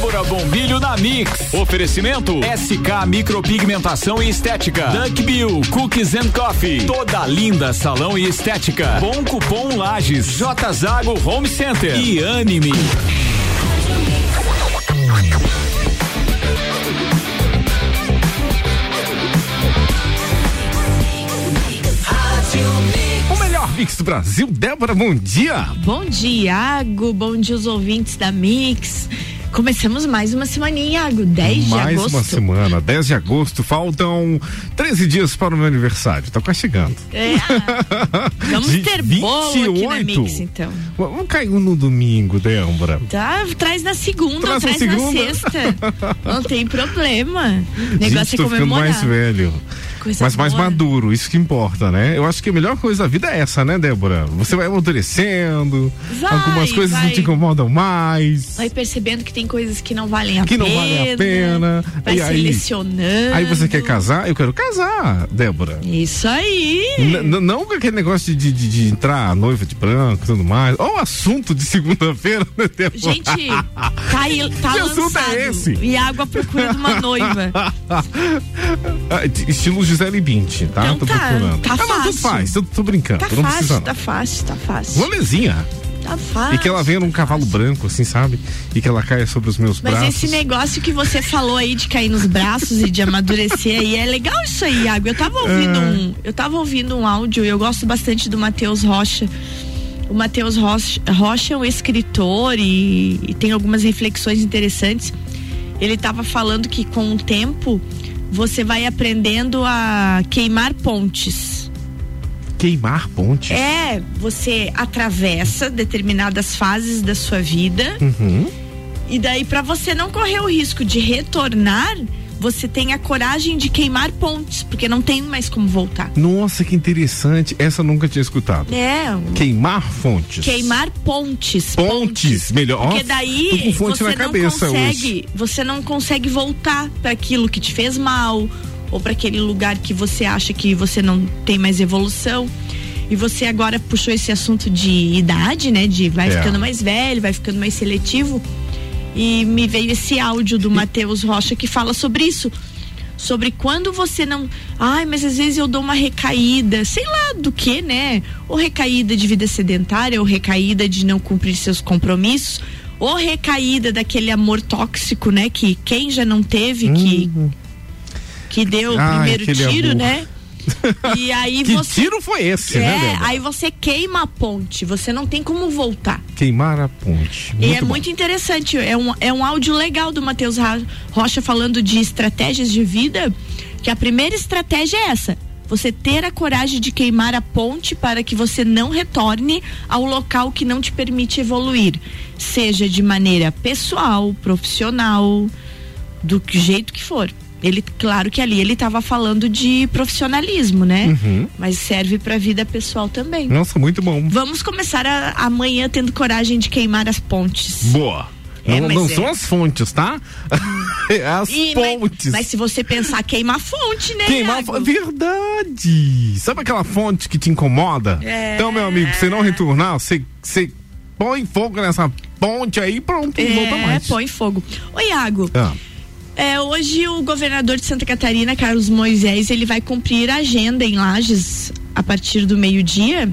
Débora Bombilho na Mix. Oferecimento SK Micropigmentação e Estética. Duck Bill Cookies and Coffee. Toda linda salão e estética. Bom cupom Lages. J Zago Home Center e Anime. O melhor mix do Brasil, Débora, bom dia. Bom dia, Iago. Bom dia, os ouvintes da Mix. Começamos mais uma semaninha, Iago. 10 de Mais agosto. uma semana, 10 de agosto, faltam 13 dias para o meu aniversário, tá quase chegando. É, vamos De ter bolo aqui na 28. Mix, então. Vamos cair no domingo, Débora. Tá, traz na segunda, Traz na traz, na, segunda. sexta. Não tem problema. O negócio Gente, é tô ficando comemorar. mais velho. Coisa mas mais boa. maduro, isso que importa, né? Eu acho que a melhor coisa da vida é essa, né, Débora? Você vai amadurecendo, Vai, algumas coisas não vai. te incomodam mais. Vai percebendo que tem coisas que não valem a Que pena. não vale a pena. Vai E aí- selecionando. Aí você quer casar? Eu quero casar, Débora. Isso aí. N- não com aquele negócio de, de, de entrar noiva de branco e tudo mais. Ó, o assunto de segunda-feira, né, Débora? Gente, tá, aí, tá Que assunto é esse? E água à procura de uma noiva. Ah, Estilo Gisele Bündchen, tá? Então tô tá, procurando. tá ah, não, tudo fácil. faz, tô, tô brincando. Tá não precisa fácil, não. tá fácil, tá fácil. Molezinha. Tá fácil. E que ela venha num cavalo branco, assim, sabe? E que ela caia sobre os meus Mas braços. esse negócio que você falou aí de cair nos braços e de amadurecer aí, é legal isso aí, Iago. Eu tava ouvindo É. um, eu tava ouvindo um áudio, eu gosto bastante do Matheus Rocha. O Matheus Rocha, Rocha é um escritor e, e tem algumas reflexões interessantes. Ele tava falando que com o tempo você vai aprendendo a queimar pontes. Queimar ponte. É, você atravessa determinadas fases da sua vida Uhum. e daí, pra você não correr o risco de retornar, você tem a coragem de queimar pontes, porque não tem mais como voltar. Nossa, que interessante. Essa eu nunca tinha escutado. É, Queimar fontes. queimar pontes. Pontes, melhor. Porque daí tô com fonte você na não consegue, você não consegue voltar para aquilo que te fez mal ou para aquele lugar que você acha que você não tem mais evolução. E você agora puxou esse assunto de idade, né? De vai É. ficando mais velho, vai ficando mais seletivo. E me veio esse áudio do Matheus Rocha que fala sobre isso. Sobre quando você não. Ai, mas às vezes eu dou uma recaída, sei lá do que, né? Ou recaída de vida sedentária, ou recaída de não cumprir seus compromissos, ou recaída daquele amor tóxico, né? Que quem já não teve, que, que deu o Ai, primeiro tiro, amor. né? E aí Que você. tiro foi esse, né, É, Débora? aí você queima a ponte, você não tem como voltar. Queimar a ponte. E Muito é bom. muito interessante, é um, é um áudio legal do Matheus Rocha falando de estratégias de vida, que a primeira estratégia é essa. Você ter a coragem de queimar a ponte para que você não retorne ao local que não te permite evoluir. Seja de maneira pessoal, profissional, do jeito que for. Ele, claro que ali ele estava falando de profissionalismo, né? Uhum. Mas serve para a vida pessoal também. Nossa, muito bom. Vamos começar a- amanhã tendo coragem de queimar as pontes. Boa. É, não não é. são as fontes, tá? É as E, mas- pontes. Mas, se você pensar, queima a fonte, né? Queimar Iago? Verdade. Sabe aquela fonte que te incomoda? É. Então, meu amigo, você não retornar, você, você põe fogo nessa ponte aí, pronto, não volta É, mais. põe fogo. Ô, Iago, Ah, é, hoje o governador de Santa Catarina, Carlos Moisés, ele vai cumprir a agenda em Lages a partir do meio-dia,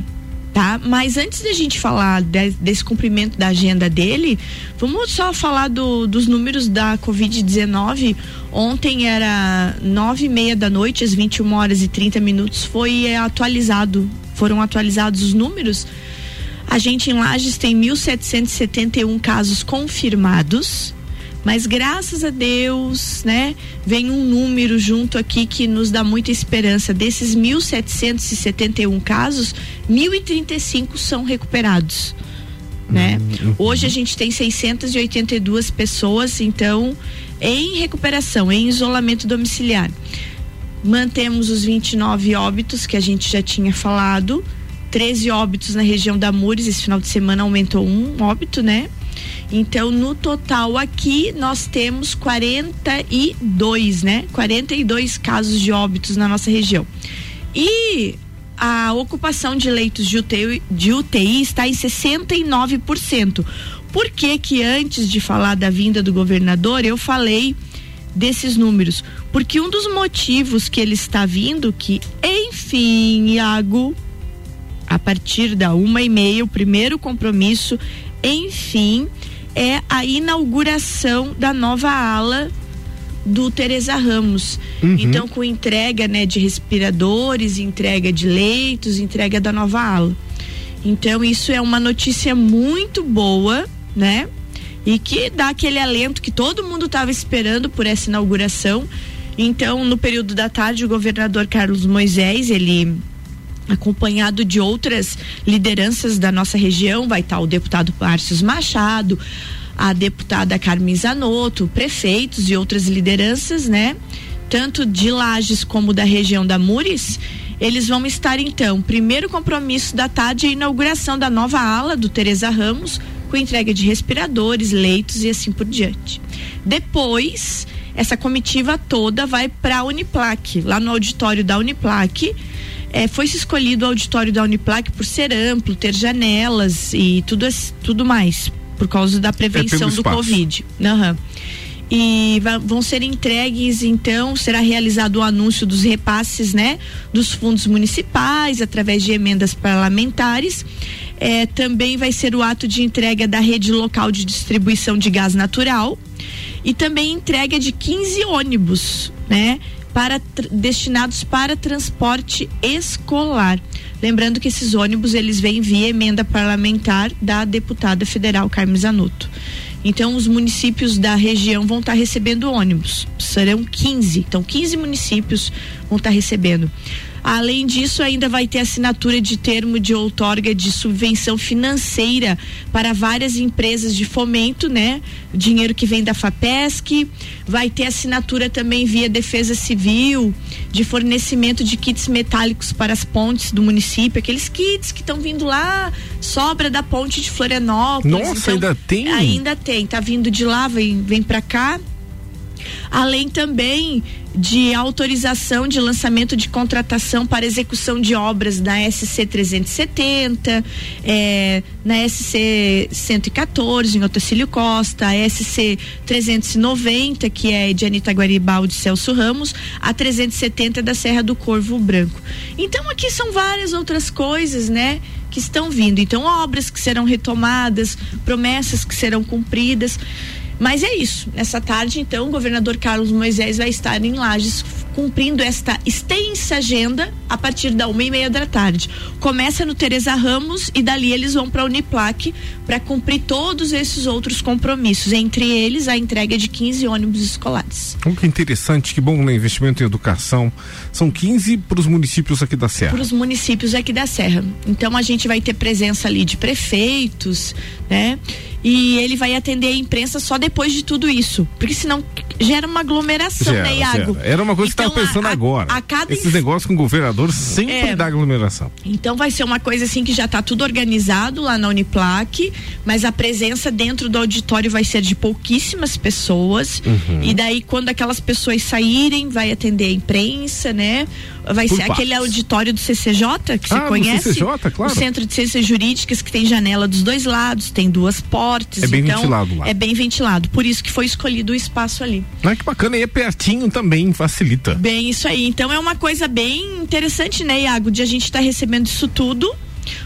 tá? Mas antes da gente falar de- desse cumprimento da agenda dele, vamos só falar do- dos números da Covid-19. Ontem era nove e meia da noite, às 21 horas e 30 minutos, foi atualizado, foram atualizados os números. A gente em Lages tem 1.771 casos confirmados, mas graças a Deus, né, vem um número junto aqui que nos dá muita esperança. Desses 1.771 casos, 1.035 são recuperados. Né? Hoje a gente tem 682 pessoas, então, em recuperação, em isolamento domiciliar. Mantemos os 29 óbitos que a gente já tinha falado. 13 óbitos na região da Mures. Esse final de semana aumentou um óbito, né? Então, no total aqui, nós temos 42, né? 42 casos de óbitos na nossa região. E a ocupação de leitos de UTI, de UTI está em 69%. Por que que antes de falar da vinda do governador, eu falei desses números? Porque um dos motivos que ele está vindo, que enfim, Iago, a partir da uma e meia, o primeiro compromisso, enfim, é a inauguração da nova ala do Teresa Ramos. Uhum. Então, com entrega né, de respiradores, entrega de leitos, entrega da nova ala. Então, isso é uma notícia muito boa, né? E que dá aquele alento que todo mundo estava esperando por essa inauguração. Então, no período da tarde, o governador Carlos Moisés, ele acompanhado de outras lideranças da nossa região, vai estar o deputado Márcio Machado, a deputada Carmen Zanotto, prefeitos e outras lideranças, né? Tanto de Lages como da região da Mures, eles vão estar então, primeiro compromisso da tarde, a inauguração da nova ala do Teresa Ramos, com entrega de respiradores, leitos e assim por diante. Depois, essa comitiva toda vai para a Uniplac, lá no auditório da Uniplac, é, foi se escolhido o auditório da Uniplac por ser amplo, ter janelas e tudo, tudo mais, por causa da prevenção é do Covid. Uhum. E vão ser entregues, então, será realizado o anúncio dos repasses, né, dos fundos municipais através de emendas parlamentares. É, também vai ser o ato de entrega da rede local de distribuição de gás natural e também entrega de 15 ônibus, né? Para destinados para transporte escolar. Lembrando que esses ônibus eles vêm via emenda parlamentar da deputada federal Carmen Zanotto. Então, os municípios da região vão estar recebendo ônibus. Serão 15. Então, 15 municípios vão estar recebendo. Além disso, ainda vai ter assinatura de termo de outorga de subvenção financeira para várias empresas de fomento, né? Dinheiro que vem da FAPESC. Vai ter assinatura também via Defesa Civil de fornecimento de kits metálicos para as pontes do município, aqueles kits que estão vindo lá, sobra da ponte de Florianópolis. Nossa, então, ainda tem? Ainda tem, tá vindo de lá, vem, vem para cá além também de autorização de lançamento de contratação para execução de obras da SC 370, é, na SC 114 em Otacílio Costa, a SC 390 que é de Anitta Guaribaldi Celso Ramos, a 370 da Serra do Corvo Branco. Então aqui são várias outras coisas, né? Que estão vindo. Então, obras que serão retomadas, promessas que serão cumpridas. Mas é isso. Nessa tarde, então, o governador Carlos Moisés vai estar em Lages cumprindo esta extensa agenda a partir da uma e meia da tarde. Começa no Teresa Ramos e dali eles vão para a Uniplac para cumprir todos esses outros compromissos, entre eles a entrega de 15 ônibus escolares. Que interessante, que bom, né? Investimento em educação. São 15 para os municípios aqui da Serra. Para os municípios aqui da Serra. Então a gente vai ter presença ali de prefeitos, né? E ele vai atender a imprensa só depois de tudo isso. Porque senão gera uma aglomeração, gera, né, Iago? Gera. Era uma coisa então, que estava pensando a, agora. A cada Esses negócios com o governador sempre é, dá aglomeração. Então vai ser uma coisa assim que já está tudo organizado lá na Uniplac, mas a presença dentro do auditório vai ser de pouquíssimas pessoas. Uhum. E daí, quando aquelas pessoas saírem, vai atender a imprensa, né? Vai Por ser partes. aquele auditório do CCJ, que ah, você conhece? CCJ, claro. O Centro de Ciências Jurídicas, que tem janela dos dois lados, tem duas portas. É bem então, ventilado lá. É bem ventilado. Por isso que foi escolhido o espaço ali. Ah, que bacana. E é pertinho também, facilita. Bem, isso aí. Então é uma coisa bem interessante, né, Iago, de a gente estar tá recebendo isso tudo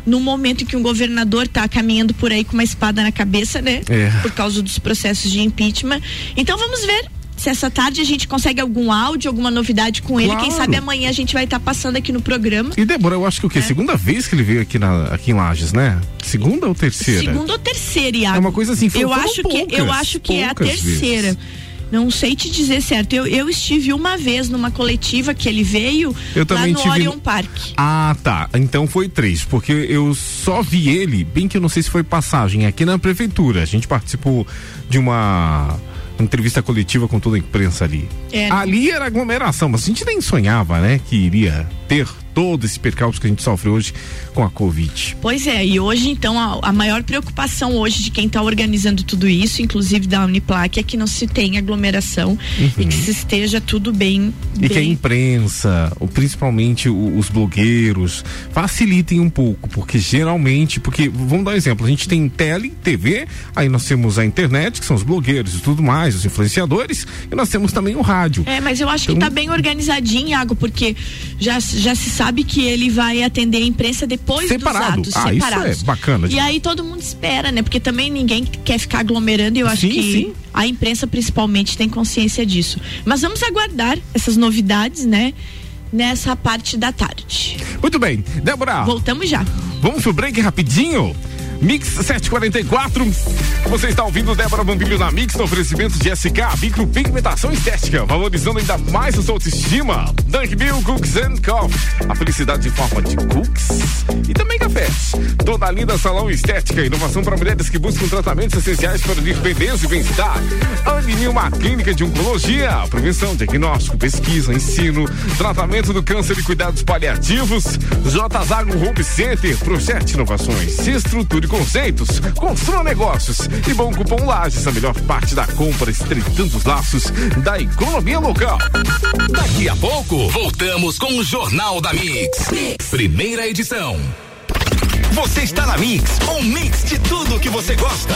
no momento em que um governador está caminhando por aí com uma espada na cabeça, né? É. Por causa dos processos de impeachment. Então vamos ver se essa tarde a gente consegue algum áudio, alguma novidade com ele. Quem sabe amanhã a gente vai estar tá passando aqui no programa. E Débora, eu acho que o quê? É. Segunda vez que ele veio aqui, na, aqui em Lages, né? Segunda ou terceira? Segunda ou terceira, Iago. É uma coisa assim, eu acho poucas, que Eu acho que é a terceira. Vezes. Não sei te dizer certo. Eu, eu estive uma vez numa coletiva que ele veio eu lá no tive... Orion Park. Ah, tá. Então foi três, porque eu só vi ele, bem que eu não sei se foi passagem, aqui na prefeitura. A gente participou de uma entrevista coletiva com toda a imprensa ali. É. Ali era aglomeração, mas a gente nem sonhava, né, que iria ter todo esse percalço que a gente sofre hoje com a Covid. Pois é, e hoje então a, a maior preocupação hoje de quem está organizando tudo isso, inclusive da Uniplac, é que não se tenha aglomeração uhum. e que se esteja tudo bem. E bem... que a imprensa, ou principalmente os blogueiros, facilitem um pouco, porque geralmente, porque vamos dar um exemplo, a gente tem tele, TV, aí nós temos a internet, que são os blogueiros e tudo mais, os influenciadores, e nós temos também o rádio. É, mas eu acho então... que está bem organizadinho, Iago, porque já, já se sabe que ele vai atender a imprensa depois Separado. dos atos ah, separados. Isso é bacana. E aí todo mundo espera, né? Porque também ninguém quer ficar aglomerando e eu acho sim, que sim. a imprensa principalmente tem consciência disso. Mas vamos aguardar essas novidades, né? Nessa parte da tarde. Muito bem, Débora. Voltamos já. Vamos pro break rapidinho? Mix 744. Você está ouvindo Débora Bombilho na Mix no oferecimento de SK, micropigmentação estética, valorizando ainda mais a sua autoestima. Dunk Bill Cooks and Coffee. A felicidade em forma de cookies e também cafés. Toda linda salão estética, inovação para mulheres que buscam tratamentos essenciais para unir beleza e bem-estar. Anime uma clínica de oncologia, prevenção, diagnóstico, pesquisa, ensino, tratamento do câncer e cuidados paliativos. J Zago Home Center, projete inovações, se estruture conceitos, construa negócios e bom cupom Lages, a melhor parte da compra, estreitando os laços da economia local. Daqui a pouco, voltamos com o Jornal da mix. mix. Primeira edição. Você está na Mix, um mix de tudo que você gosta.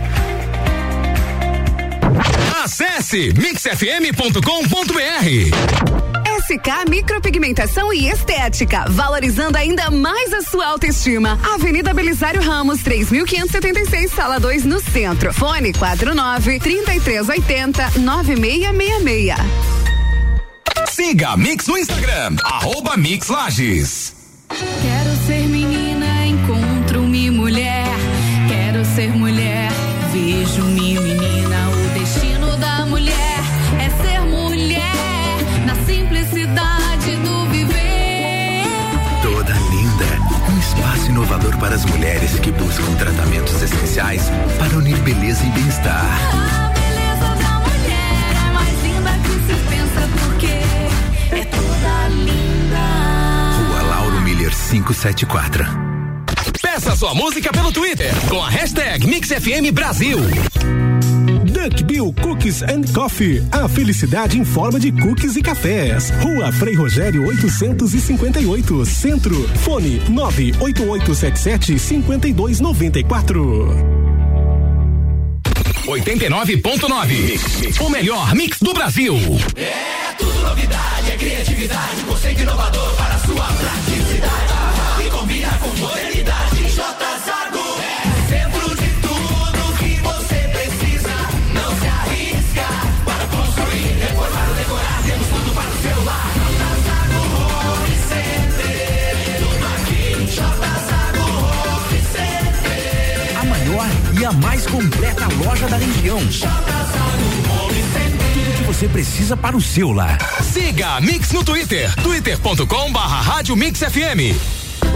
Acesse mixfm.com.br. SK Micropigmentação e Estética, valorizando ainda mais a sua autoestima. Avenida Belisário Ramos, 3576, sala 2, no centro. Fone 49 3380 9666. Siga a Mix no Instagram, arroba Mix Lages. As mulheres que buscam tratamentos essenciais para unir beleza e bem-estar. A beleza da mulher é mais linda que se pensa porque é toda linda. Rua Lauro Miller 574. Peça sua música pelo Twitter com a hashtag MixFM Brasil. Duck Bill Cookies and Coffee. A felicidade em forma de cookies e cafés. Rua Frei Rogério 858, Centro. Fone 98877 5294. 89.9. O melhor mix do Brasil. É tudo novidade, é criatividade, conceito inovador para sua praticidade. E combina com modernidade. J e a mais completa loja da região. Tudo que você precisa para o seu lar. Siga a Mix no Twitter, twitter.com barra Rádio Mix FM.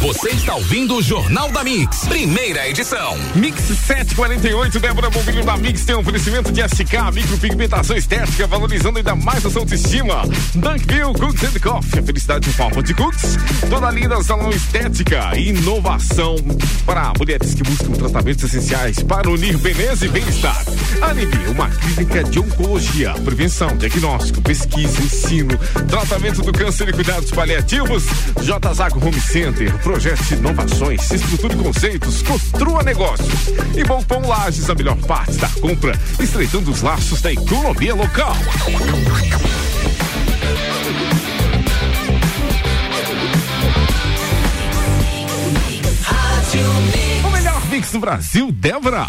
Você está ouvindo o Jornal da Mix, primeira edição. Mix 748, Débora Bombilho da Mix tem um oferecimento de SK, micropigmentação estética, valorizando ainda mais a sua autoestima. Dunkville Cooks and Coffee, a felicidade em forma de cookies. Toda linda salão estética inovação para mulheres que buscam tratamentos essenciais para unir beleza e bem-estar. Anime, uma clínica de oncologia, prevenção, diagnóstico, pesquisa, ensino, tratamento do câncer e cuidados paliativos. J Zago Home Center, Projete inovações, estruture conceitos, construa negócios. E Bom Pão Lages, a melhor parte da compra, estreitando os laços da economia local. O melhor mix do Brasil, Débora.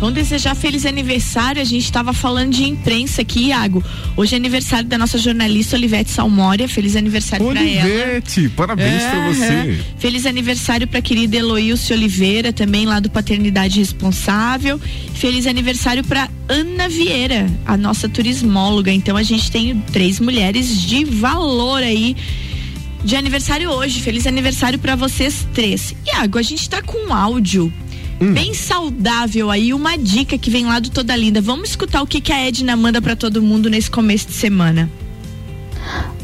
Vamos desejar feliz aniversário. A gente estava falando de imprensa aqui, Iago. Hoje é aniversário da nossa jornalista Olivete Salmória. Feliz aniversário para ela. Olivete, parabéns Aham. você. Feliz aniversário para querida Heloílce Oliveira, também lá do Paternidade Responsável. Feliz aniversário para Ana Vieira, a nossa turismóloga. Então a gente tem três mulheres de valor aí de aniversário hoje. Feliz aniversário para vocês três. Iago, a gente tá com um áudio bem saudável aí, uma dica que vem lá do Toda Linda. Vamos escutar o que, que a Edna manda para todo mundo nesse começo de semana.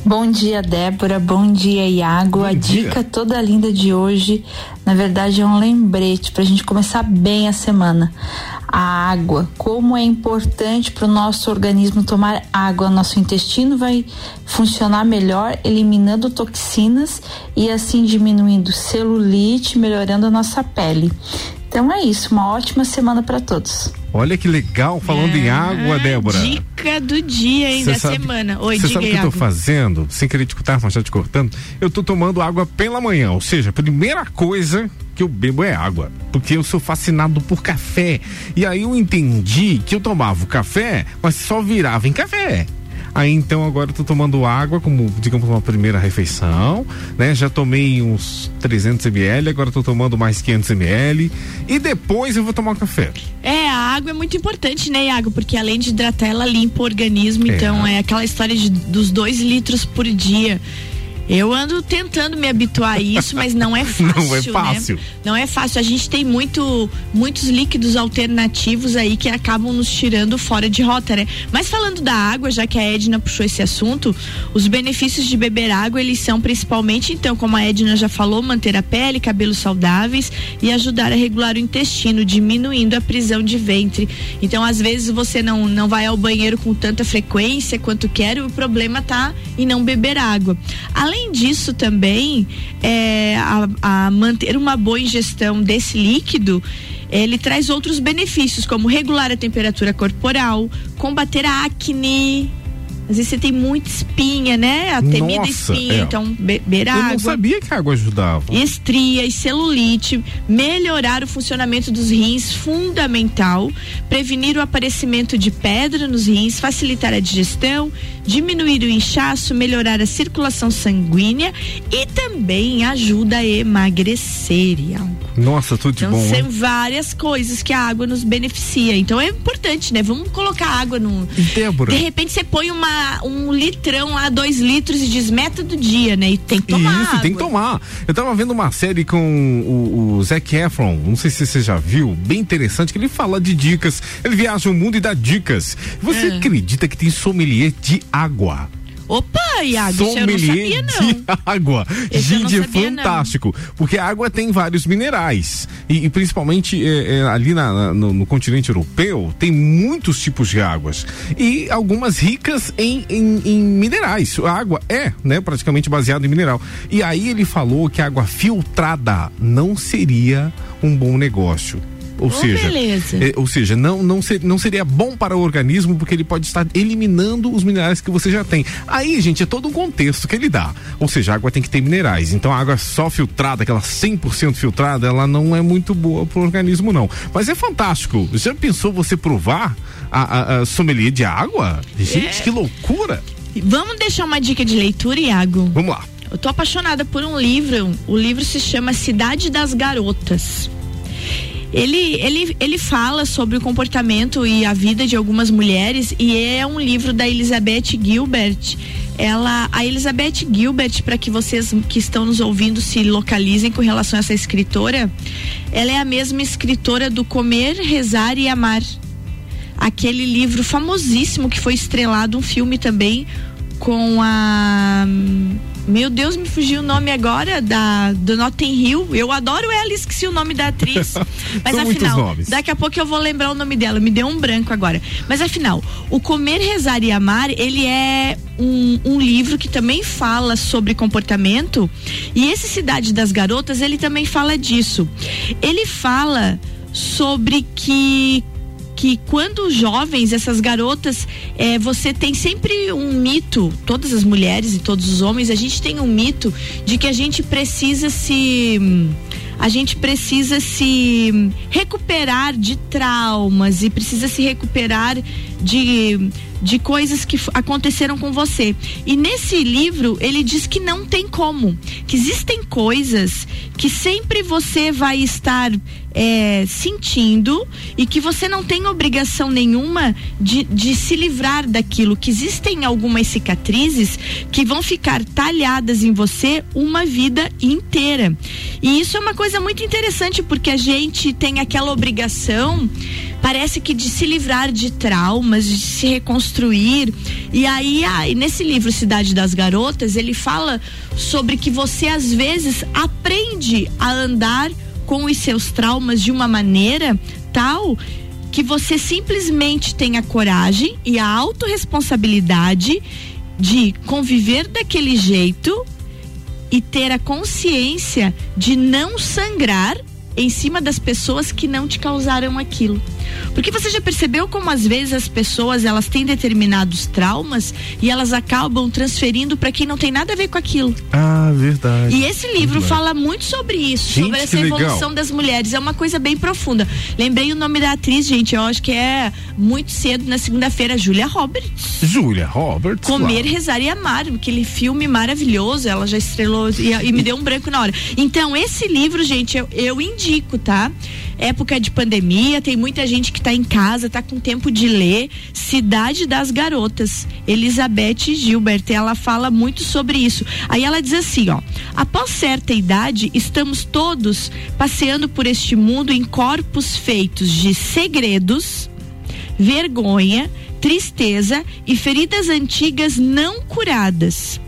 Bom dia, Débora. Bom dia, Iago. a dica toda linda de hoje, na verdade, é um lembrete para a gente começar bem a semana. A água, como é importante para o nosso organismo tomar água. Nosso intestino vai funcionar melhor, eliminando toxinas e assim diminuindo celulite, melhorando a nossa pele. Então é isso, uma ótima semana para todos. Olha que legal, falando em água, Débora. Dica do dia, hein, Cê da sabe- semana. Oi, Você sabe o que eu tô fazendo? Sem querer te cortar, mas já te cortando. Eu tô tomando água pela manhã. Ou seja, a primeira coisa que eu bebo é água. Porque eu sou fascinado por café. E aí eu entendi que eu tomava o café, mas só virava em café. Aí então agora eu tô tomando água como, digamos, uma primeira refeição, né? Já tomei uns 300 ml, agora tô tomando mais 500 ml e depois eu vou tomar o café. É, a água é muito importante, né, Iago? Porque além de hidratar, ela limpa o organismo. É. Então é aquela história de, dos dois litros por dia. Eu ando tentando me habituar a isso, mas não é fácil. Não é fácil. Né? Não é fácil. A gente tem muito, muitos líquidos alternativos aí que acabam nos tirando fora de rota, né? Mas falando da água, já que a Edna puxou esse assunto, os benefícios de beber água, eles são principalmente, então, como a Edna já falou, manter a pele, cabelos saudáveis e ajudar a regular o intestino, diminuindo a prisão de ventre. Então, às vezes você não, não vai ao banheiro com tanta frequência quanto quer, e o problema tá em não beber água. Além disso, também, é, a, a manter uma boa ingestão desse líquido, ele traz outros benefícios, como regular a temperatura corporal, combater a acne. Às vezes você tem muita espinha, né? A temida Nossa, espinha, é. então beber Eu água não sabia que a água ajudava. estrias, celulite, melhorar o funcionamento dos rins, fundamental, prevenir o aparecimento de pedra nos rins, facilitar a digestão, diminuir o inchaço, melhorar a circulação sanguínea e também ajuda a emagrecer. Iago. Nossa, tudo de Então bom. são hein? várias coisas que a água nos beneficia. Então é importante, né? Vamos colocar água no. Débora. De repente você põe uma, um litrão lá, dois litros e diz meta do dia, né? E tem que tomar. Isso, tem que água. tomar. Eu tava vendo uma série com o, o Zac Efron, não sei se você já viu, bem interessante, que ele fala de dicas. Ele viaja o mundo e dá dicas. Você É. acredita que tem sommelier de água? Opa, Iago, eu não Sommelier sabia, não. de água. Esse Gente, é sabia, não. fantástico. Porque a água tem vários minerais. E, e principalmente é, é, ali na- na- no, no continente europeu, tem muitos tipos de águas. E algumas ricas em, em- em minerais. A água é, né, praticamente baseada em mineral. E aí ele falou que a água filtrada não seria um bom negócio. Ou Oh, seja, é, ou seja, não, não, ser- não seria bom para o organismo porque ele pode estar eliminando os minerais que você já tem. Aí, gente, é todo um contexto que ele dá. Ou seja, a água tem que ter minerais. Então, a água só filtrada, aquela 100% filtrada, ela não é muito boa para o organismo, não. Mas é fantástico. Já pensou você provar a, a, a sommelier de água? Gente, É. que loucura! Vamos deixar uma dica de leitura, Iago? Vamos lá. Eu tô apaixonada por um livro. O livro se chama Cidade das Garotas. Ele, ele, ele fala sobre o comportamento e a vida de algumas mulheres e é um livro da Elizabeth Gilbert. Ela, a Elizabeth Gilbert, para que vocês que estão nos ouvindo se localizem com relação a essa escritora, ela é a mesma escritora do Comer, Rezar e Amar. Aquele livro famosíssimo que foi estrelado um filme também com a Meu Deus, me fugiu o nome agora da do Notting Hill. Eu adoro ela, esqueci o nome da atriz. Mas afinal, daqui a pouco eu vou lembrar o nome dela. Me deu um branco agora. Mas afinal, o Comer, Rezar e Amar, ele é um, um livro que também fala sobre comportamento. E esse Cidade das Garotas, ele também fala disso. Ele fala sobre que que quando jovens, essas garotas, eh, você tem sempre um mito, todas as mulheres e todos os homens, a gente tem um mito de que a gente precisa se. A gente precisa se recuperar de traumas e precisa se recuperar de, de coisas que aconteceram com você. E nesse livro, ele diz que não tem como. Que existem coisas que sempre você vai estar é, sentindo e que você não tem obrigação nenhuma de, de se livrar daquilo. Que existem algumas cicatrizes que vão ficar talhadas em você uma vida inteira. E isso é uma coisa muito interessante porque a gente tem aquela obrigação, parece que de se livrar de traumas, de se reconstruir. E aí, ah, e nesse livro Cidade das Garotas, ele fala sobre que você às vezes aprende a andar com os seus traumas de uma maneira tal que você simplesmente tenha coragem e a autorresponsabilidade de conviver daquele jeito e ter a consciência de não sangrar em cima das pessoas que não te causaram aquilo. Porque você já percebeu como às vezes as pessoas elas têm determinados traumas e elas acabam transferindo para quem não tem nada a ver com aquilo. Ah, verdade. E esse livro Verdade. fala muito sobre isso, Gente, sobre essa que legal. evolução das mulheres. É uma coisa bem profunda. Lembrei o nome da atriz, gente. Eu acho que é muito cedo na segunda-feira, Julia Roberts. Julia Roberts. Comer, claro. Rezar e Amar, aquele filme maravilhoso, ela já estrelou e, e me deu um branco na hora. Então, esse livro, gente, eu, eu indico, tá? Época de pandemia, tem muita gente que tá em casa, tá com tempo de ler. Cidade das Garotas, Elizabeth Gilbert, ela fala muito sobre isso. Aí ela diz assim, ó: após certa idade, estamos todos passeando por este mundo em corpos feitos de segredos, vergonha, tristeza e feridas antigas não curadas.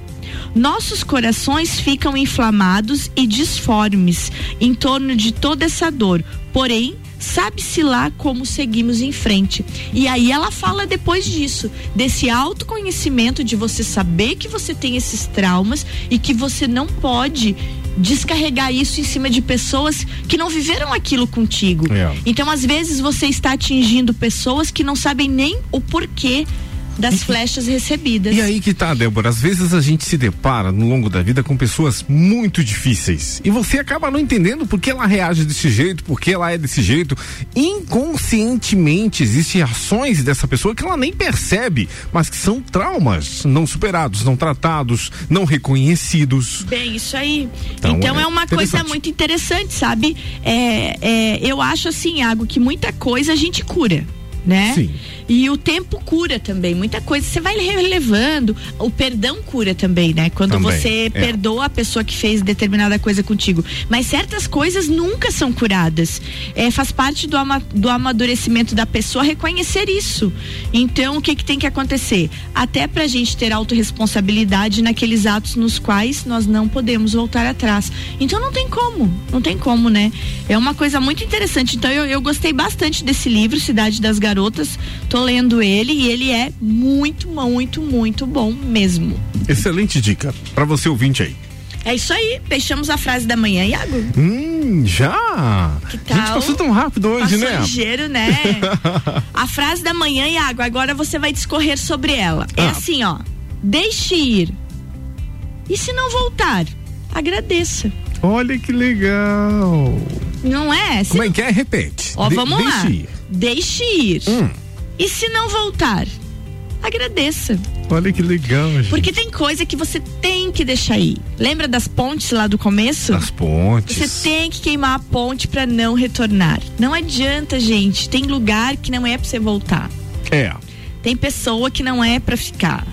Nossos corações ficam inflamados e disformes em torno de toda essa dor. Porém, sabe-se lá como seguimos em frente. E aí ela fala depois disso, desse autoconhecimento de você saber que você tem esses traumas e que você não pode descarregar isso em cima de pessoas que não viveram aquilo contigo. É. Então, às vezes, você está atingindo pessoas que não sabem nem o porquê das flechas recebidas. E aí que tá, Débora. Às vezes a gente se depara no longo da vida com pessoas muito difíceis. E você acaba não entendendo por que ela reage desse jeito, por que ela é desse jeito. Inconscientemente existem ações dessa pessoa que ela nem percebe, mas que são traumas não superados, não tratados, não reconhecidos. Bem, isso aí. Então, Então, é é, uma coisa muito interessante, sabe? É, é, eu acho assim, Iago, que muita coisa a gente cura. Né? Sim. E o tempo cura também. Muita coisa você vai relevando. O perdão cura também, né? Quando Também, você é. perdoa a pessoa que fez determinada coisa contigo. Mas certas coisas nunca são curadas. É, faz parte do, ama- do amadurecimento da pessoa reconhecer isso. Então, o que, que tem que acontecer? Até pra gente ter autorresponsabilidade naqueles atos nos quais nós não podemos voltar atrás. Então não tem como, não tem como, né? É uma coisa muito interessante. Então eu, eu gostei bastante desse livro, Cidade das Garotas. Tô lendo ele e ele é muito, muito, muito bom mesmo. Excelente dica para você ouvinte aí. É isso aí. Fechamos a frase da manhã, Iago. Hum, já? Que A gente tal? passou tão rápido hoje, Passou né? ligeiro, né? A frase da manhã, Iago, agora você vai discorrer sobre ela. É Ah. assim, ó. Deixe ir. E se não voltar, agradeça. Olha que legal. Não é? Se Como é que é? Repete. Ó, De- vamos lá. ir. Deixe ir. Hum. E se não voltar, agradeça. Olha que legal, gente. Porque tem coisa que você tem que deixar ir. Lembra das pontes lá do começo? As pontes. Você tem que queimar a ponte pra não retornar. Não adianta, gente. Tem lugar que não é pra você voltar. É. Tem pessoa que não é pra ficar.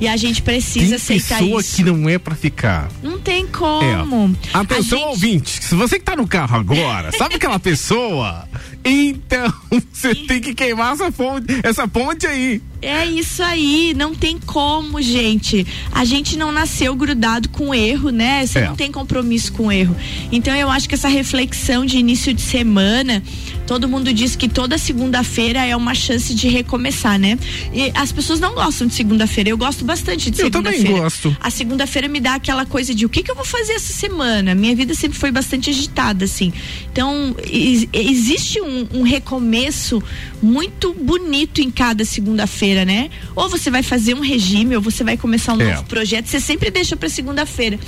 E a gente precisa Tem aceitar pessoa isso. que não é pra ficar. Não tem como. É. Atenção, gente- ouvinte. Se você que tá no carro agora, sabe aquela pessoa? Então, você tem que queimar essa ponte, essa ponte aí. É isso aí, não tem como, gente. A gente não nasceu grudado com erro, né? Você É. não tem compromisso com erro. Então eu acho que essa reflexão de início de semana, todo mundo diz que toda segunda-feira é uma chance de recomeçar, né? E as pessoas não gostam de segunda-feira. Eu gosto bastante de Eu também segunda-feira. gosto. A segunda-feira me dá aquela coisa de o que, que eu vou fazer essa semana. Minha vida sempre foi bastante agitada, assim. Então, ex- existe um, um recomeço muito bonito em cada segunda-feira, né? Ou você vai fazer um regime, ou você vai começar um É. novo projeto. Você sempre deixa pra segunda-feira.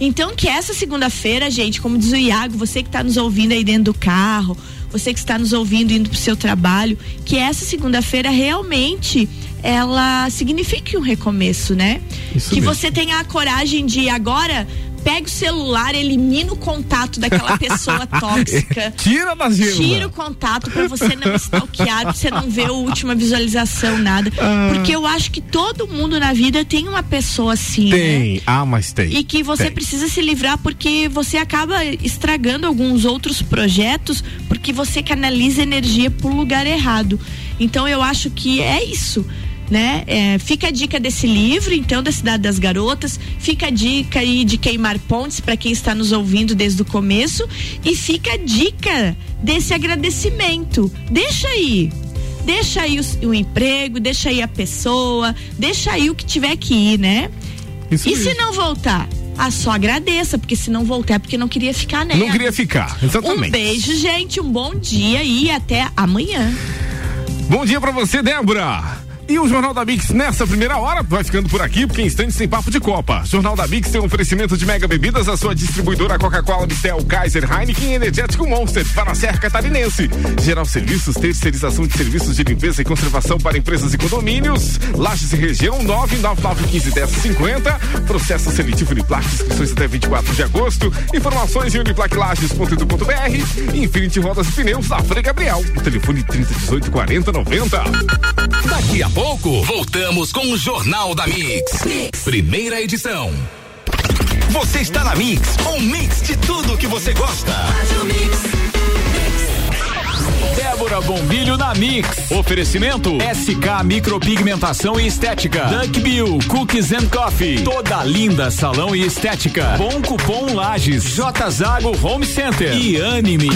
Então, que essa segunda-feira, gente, como diz o Iago, você que está nos ouvindo aí dentro do carro, você que está nos ouvindo indo pro seu trabalho, que essa segunda-feira realmente ela signifique um recomeço, né? Isso que mesmo. você tenha a coragem de agora pega o celular, elimina o contato daquela pessoa tóxica. Tira da agenda. Tira o contato pra você não stalkear, pra você não ver a última visualização, nada. Ah. Porque eu acho que todo mundo na vida tem uma pessoa assim, né? Tem. Ah, mas tem. E que você Tem. precisa se livrar porque você acaba estragando alguns outros projetos porque você canaliza energia pro lugar errado. Então eu acho que é isso. Né? É, fica a dica desse livro, então, da Cidade das Garotas. Fica a dica aí de queimar pontes para quem está nos ouvindo desde o começo. E fica a dica desse agradecimento. Deixa aí. Deixa aí o, o emprego, deixa aí a pessoa, deixa aí o que tiver que ir, né? Isso e mesmo. se não voltar? Ah, só agradeça, porque se não voltar é porque não queria ficar nela. Não queria ficar, exatamente. Um beijo, gente, um bom dia e até amanhã. Bom dia pra você, Débora. E o Jornal da Mix nessa primeira hora vai ficando por aqui, porque em instantes tem papo de Copa. Jornal da Mix tem um oferecimento de mega bebidas, a sua distribuidora Coca-Cola, Mistel, Kaiser, Heineken e Energético Monster para a Serra Catarinense. Geral Serviços, terceirização de serviços de limpeza e conservação para empresas e condomínios. Lages e região 999151050. Processo seletivo Uniplac, inscrições até 24 de agosto. Informações em uniplaclages.edu.br. Infinity Rodas e Pneus da Frei Gabriel. O telefone 3018 4090. Daqui a pouco, voltamos com o Jornal da mix. Primeira edição. Você está na Mix, um mix de tudo que você gosta. Débora Bombilho na Mix. Oferecimento SK Micropigmentação e Estética. Duck Bill Cookies and Coffee. Toda linda salão e estética. Bom cupom Lages. J Zago Home Center. E Anime.